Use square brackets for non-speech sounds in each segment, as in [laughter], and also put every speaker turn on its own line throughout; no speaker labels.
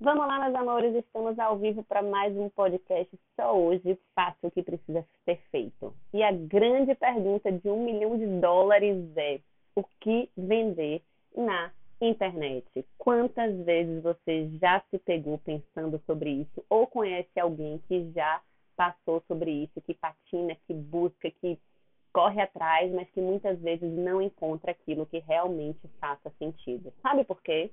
Vamos lá, meus amores, estamos ao vivo para mais um podcast. Só hoje faço o que precisa ser feito. E a grande pergunta de um milhão de dólares é: o que vender na internet? Quantas vezes você já se pegou pensando sobre isso ou conhece alguém que já passou sobre isso, que patina, que busca, que corre atrás, mas que muitas vezes não encontra aquilo que realmente faça sentido? Sabe por quê?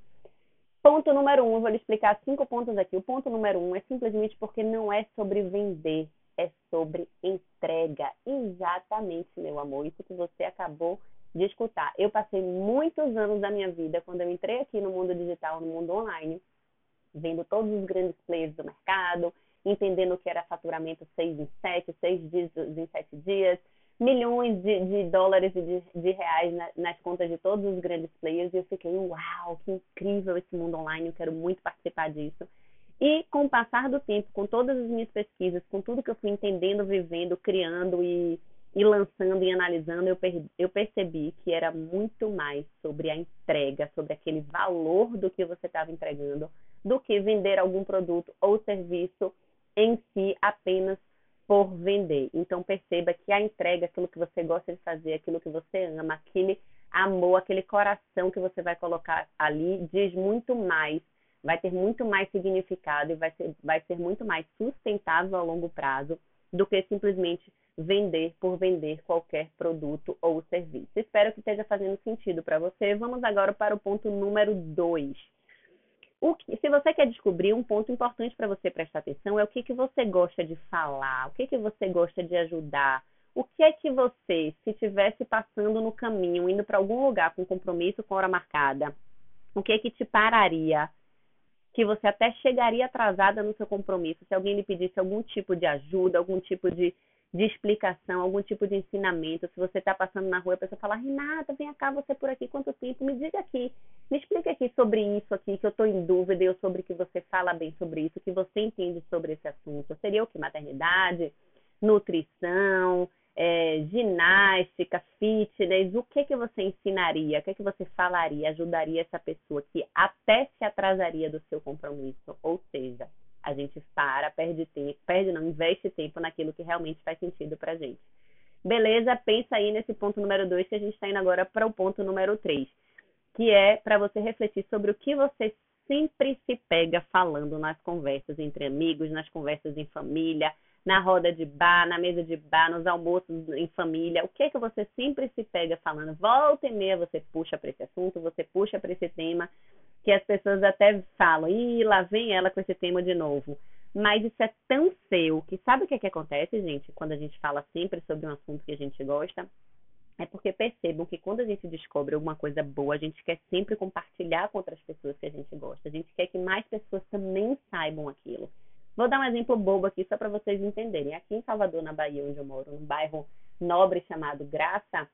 Ponto número um, vou lhe explicar cinco pontos aqui. O ponto número um é simplesmente porque não é sobre vender, é sobre entrega. Exatamente, meu amor. Isso que você acabou de escutar. Eu passei muitos anos da minha vida, quando eu entrei aqui no mundo digital, no mundo online, vendo todos os grandes players do mercado, entendendo o que era faturamento seis em sete, seis dias em sete dias, milhões de, de dólares e de, de reais na, nas contas de todos os grandes players e eu fiquei, uau, que incrível esse mundo online, eu quero muito participar disso. E com o passar do tempo, com todas as minhas pesquisas, com tudo que eu fui entendendo, vivendo, criando e, e lançando e analisando, eu, per, eu percebi que era muito mais sobre a entrega, sobre aquele valor do que você estava entregando, do que vender algum produto ou serviço em si apenas por vender. Então perceba que a entrega, aquilo que você gosta de fazer, aquilo que você ama, aquele amor, aquele coração que você vai colocar ali, diz muito mais, vai ter muito mais significado e vai ser, vai ser muito mais sustentável a longo prazo do que simplesmente vender por vender qualquer produto ou serviço. Espero que esteja fazendo sentido para você. Vamos agora para o ponto número 2 que, se você quer descobrir um ponto importante para você prestar atenção é o que, que você gosta de falar, o que, que você gosta de ajudar, o que é que você, se estivesse passando no caminho, indo para algum lugar com compromisso com hora marcada, o que é que te pararia? Que você até chegaria atrasada no seu compromisso, se alguém lhe pedisse algum tipo de ajuda, algum tipo de de explicação, algum tipo de ensinamento. Se você está passando na rua, a pessoa fala, Renata, vem cá, você por aqui, quanto tempo? Me diga aqui, me explica aqui sobre isso aqui, que eu estou em dúvida, eu sobre que você fala bem sobre isso, que você entende sobre esse assunto. Seria o que? Maternidade, nutrição, é, ginástica, fitness, o que que você ensinaria, o que que você falaria, ajudaria essa pessoa que até se atrasaria do seu compromisso, ou seja, a gente para, perde tempo, perde não, investe tempo naquilo que realmente faz sentido pra gente. Beleza? Pensa aí nesse ponto número 2 que a gente está indo agora para o ponto número 3, que é para você refletir sobre o que você sempre se pega falando nas conversas entre amigos, nas conversas em família, na roda de bar, na mesa de bar, nos almoços em família. O que é que você sempre se pega falando? Volta e meia você puxa para esse assunto, você puxa para esse tema que as pessoas até falam, ih, lá vem ela com esse tema de novo. Mas isso é tão seu que sabe o que, é que acontece, gente, quando a gente fala sempre sobre um assunto que a gente gosta? É porque percebam que quando a gente descobre alguma coisa boa, a gente quer sempre compartilhar com outras pessoas que a gente gosta. A gente quer que mais pessoas também saibam aquilo. Vou dar um exemplo bobo aqui só para vocês entenderem. Aqui em Salvador, na Bahia, onde eu moro, num bairro nobre chamado Graça,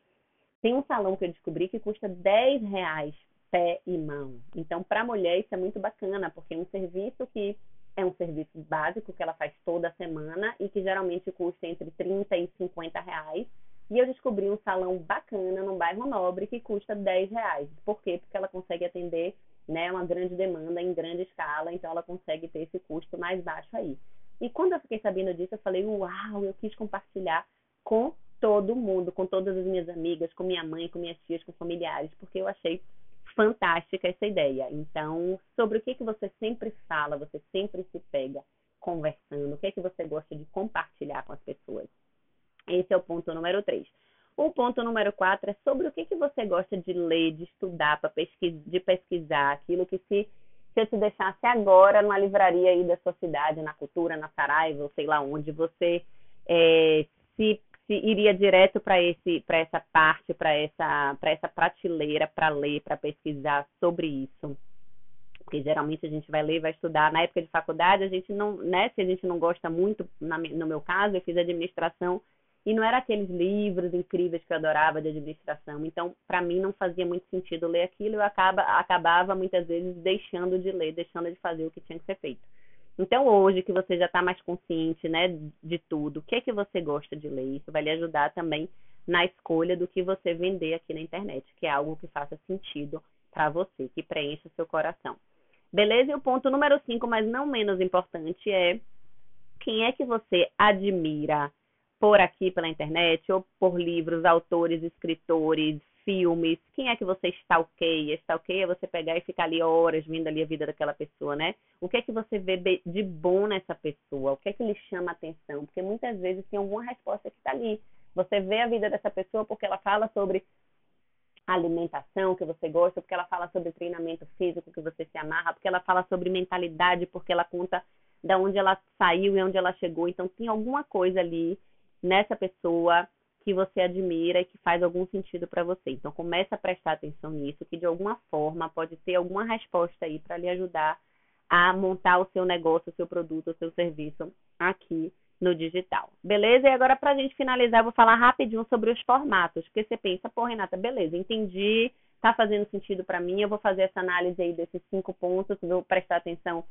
tem um salão que eu descobri que custa 10 reais pé e mão. Então, para a mulher, isso é muito bacana, porque é um serviço que é um serviço básico que ela faz toda semana e que geralmente custa entre 30 e 50 reais. E eu descobri um salão bacana no bairro Nobre que custa 10 reais. Por quê? Porque ela consegue atender né, uma grande demanda em grande escala, então ela consegue ter esse custo mais baixo aí. E quando eu fiquei sabendo disso, eu falei, uau, eu quis compartilhar com todo mundo, com todas as minhas amigas, com minha mãe, com minhas tias, com familiares, porque eu achei fantástica essa ideia. Então, sobre o que, que você sempre fala, você sempre se pega conversando, o que, que você gosta de compartilhar com as pessoas. Esse é o ponto número 3. O ponto número 4 é sobre o que, que você gosta de ler, de estudar, para de pesquisar, aquilo que se, se eu te deixasse agora numa livraria aí da sua cidade, na Cultura, na Saraiva, ou sei lá onde, você é, se iria direto para esse para essa parte, para essa para essa prateleira para ler, para pesquisar sobre isso. Porque geralmente a gente vai ler, vai estudar. Na época de faculdade, a gente não, né, se a gente não gosta muito, na, no meu caso, eu fiz administração e não era aqueles livros incríveis que eu adorava de administração. Então, para mim não fazia muito sentido ler aquilo, eu acaba, acabava muitas vezes deixando de ler, deixando de fazer o que tinha que ser feito. Então, hoje que você já está mais consciente né, de tudo, o que é que você gosta de ler? Isso vai lhe ajudar também na escolha do que você vender aqui na internet, que é algo que faça sentido para você, que preencha o seu coração. Beleza? E o ponto número 5, mas não menos importante, é quem é que você admira por aqui pela internet ou por livros, autores, escritores, filmes, quem é que você stalkeia? Stalkeia é você pegar e ficar ali horas vendo ali a vida daquela pessoa, né? O que é que você vê de bom nessa pessoa? O que é que lhe chama atenção? Porque muitas vezes tem alguma resposta que está ali. Você vê a vida dessa pessoa porque ela fala sobre alimentação que você gosta, porque ela fala sobre treinamento físico que você se amarra, porque ela fala sobre mentalidade, porque ela conta da onde ela saiu e onde ela chegou. Então tem alguma coisa ali nessa pessoa que você admira e que faz algum sentido para você. Então comece a prestar atenção nisso, que de alguma forma pode ter alguma resposta aí para lhe ajudar a montar o seu negócio, o seu produto, o seu serviço aqui no digital. Beleza? E agora para a gente finalizar, eu vou falar rapidinho sobre os formatos, porque você pensa, pô, Renata, beleza, entendi, tá fazendo sentido para mim, eu vou fazer essa análise aí desses cinco pontos, vou prestar atenção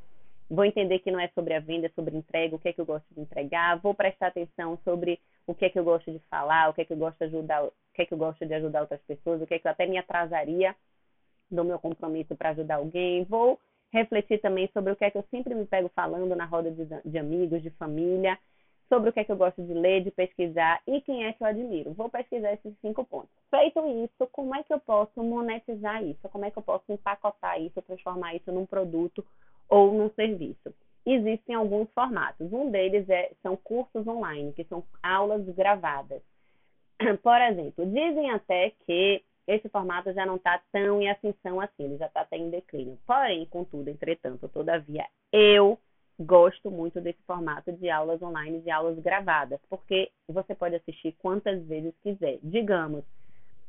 vou entender que não é sobre a venda, é sobre entrega, o que é que eu gosto de entregar, vou prestar atenção sobre o que é que eu gosto de falar, o que é que eu gosto de ajudar, o que é que eu gosto de ajudar outras pessoas, o que é que eu até me atrasaria do meu compromisso para ajudar alguém, vou refletir também sobre o que é que eu sempre me pego falando na roda de, de amigos, de família, sobre o que é que eu gosto de ler, de pesquisar e quem é que eu admiro. Vou pesquisar esses cinco pontos. Feito isso, como é que eu posso monetizar isso? Como é que eu posso empacotar isso, transformar isso num produto ou num serviço. Existem alguns formatos. Um deles é, são cursos online, que são aulas gravadas. [clears throat] Por exemplo, dizem até que esse formato já não está tão em ascensão assim, ele já está até em declínio. Porém, contudo, entretanto, todavia, eu gosto muito desse formato de aulas online, de aulas gravadas, porque você pode assistir quantas vezes quiser. Digamos,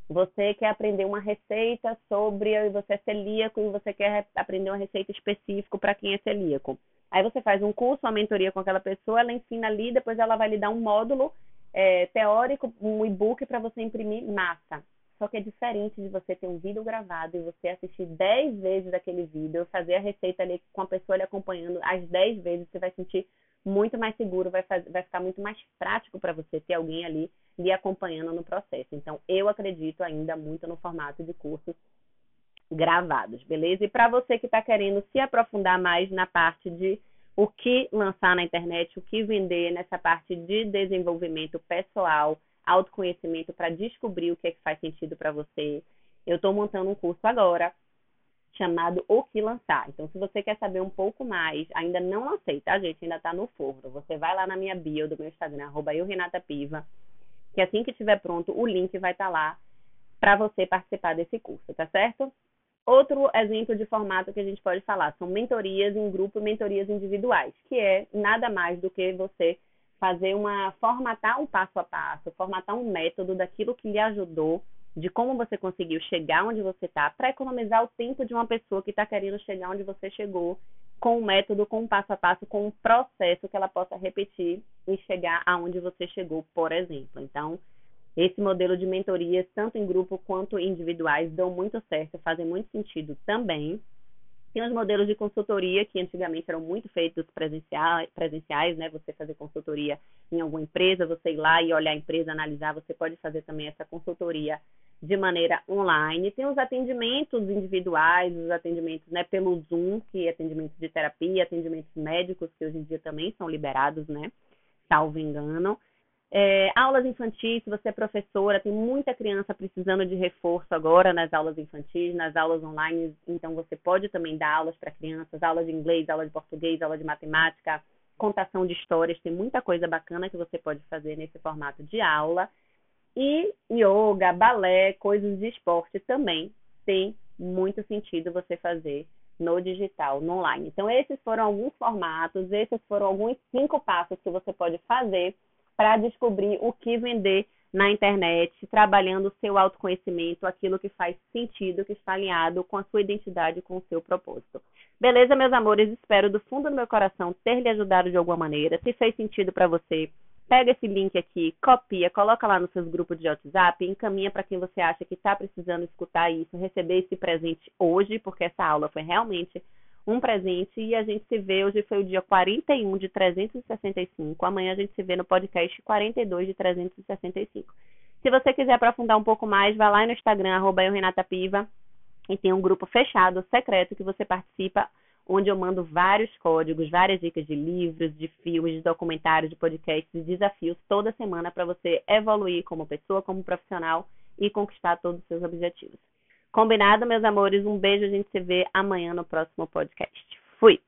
você quer aprender uma receita sobre você é celíaco e você quer aprender uma receita específica para quem é celíaco. Aí você faz um curso, uma mentoria com aquela pessoa, ela ensina ali, depois ela vai lhe dar um módulo é, teórico, um e-book para você imprimir massa. Só que é diferente de você ter um vídeo gravado e você assistir 10 vezes aquele vídeo, fazer a receita ali com a pessoa lhe acompanhando as 10 vezes, você vai sentir muito mais seguro, vai, fazer, vai ficar muito mais prático para você ter alguém ali lhe acompanhando no processo. Então, eu acredito ainda muito no formato de cursos gravados, beleza? E para você que está querendo se aprofundar mais na parte de o que lançar na internet, o que vender nessa parte de desenvolvimento pessoal, autoconhecimento para descobrir o que é que faz sentido para você, eu estou montando um curso agora chamado O Que Lançar. Então, se você quer saber um pouco mais, ainda não lancei, tá, gente? Ainda está no forno. Você vai lá na minha bio do meu Instagram, arroba eu, Renata Piva, que assim que estiver pronto, o link vai estar tá lá para você participar desse curso, tá certo? Outro exemplo de formato que a gente pode falar são mentorias em grupo e mentorias individuais, que é nada mais do que você fazer uma formatar um passo a passo, formatar um método daquilo que lhe ajudou, de como você conseguiu chegar onde você está, para economizar o tempo de uma pessoa que está querendo chegar onde você chegou com um método, com um passo a passo, com um processo que ela possa repetir e chegar aonde você chegou, por exemplo. Então, esse modelo de mentorias, tanto em grupo quanto individuais, dão muito certo, fazem muito sentido também. Tem os modelos de consultoria que antigamente eram muito feitos presenciais, presenciais, né? Você fazer consultoria em alguma empresa, você ir lá e olhar a empresa, analisar, você pode fazer também essa consultoria de maneira online. Tem os atendimentos individuais, os atendimentos né, pelo Zoom, que é atendimentos de terapia, atendimentos médicos, que hoje em dia também são liberados, né? Salvo engano. É, aulas infantis, se você é professora, tem muita criança precisando de reforço agora nas aulas infantis, nas aulas online, então você pode também dar aulas para crianças, aulas de inglês, aula de português, aula de matemática, contação de histórias, tem muita coisa bacana que você pode fazer nesse formato de aula. E yoga, balé, coisas de esporte também tem muito sentido você fazer no digital, no online. Então, esses foram alguns formatos, esses foram alguns cinco passos que você pode fazer para descobrir o que vender na internet, trabalhando o seu autoconhecimento, aquilo que faz sentido, que está alinhado com a sua identidade, com o seu propósito. Beleza, meus amores? Espero do fundo do meu coração ter lhe ajudado de alguma maneira. Se fez sentido para você, pega esse link aqui, copia, coloca lá nos seus grupos de WhatsApp, encaminha para quem você acha que está precisando escutar isso, receber esse presente hoje, porque essa aula foi realmente um presente e a gente se vê. Hoje foi o dia 41 de 365. Amanhã a gente se vê no podcast 42 de 365. Se você quiser aprofundar um pouco mais, vai lá no Instagram, arroba eu, Renata Piva, e tem um grupo fechado, secreto, que você participa, onde eu mando vários códigos, várias dicas de livros, de filmes, de documentários, de podcasts, de desafios toda semana para você evoluir como pessoa, como profissional e conquistar todos os seus objetivos. Combinado, meus amores? Um beijo, a gente se vê amanhã no próximo podcast. Fui!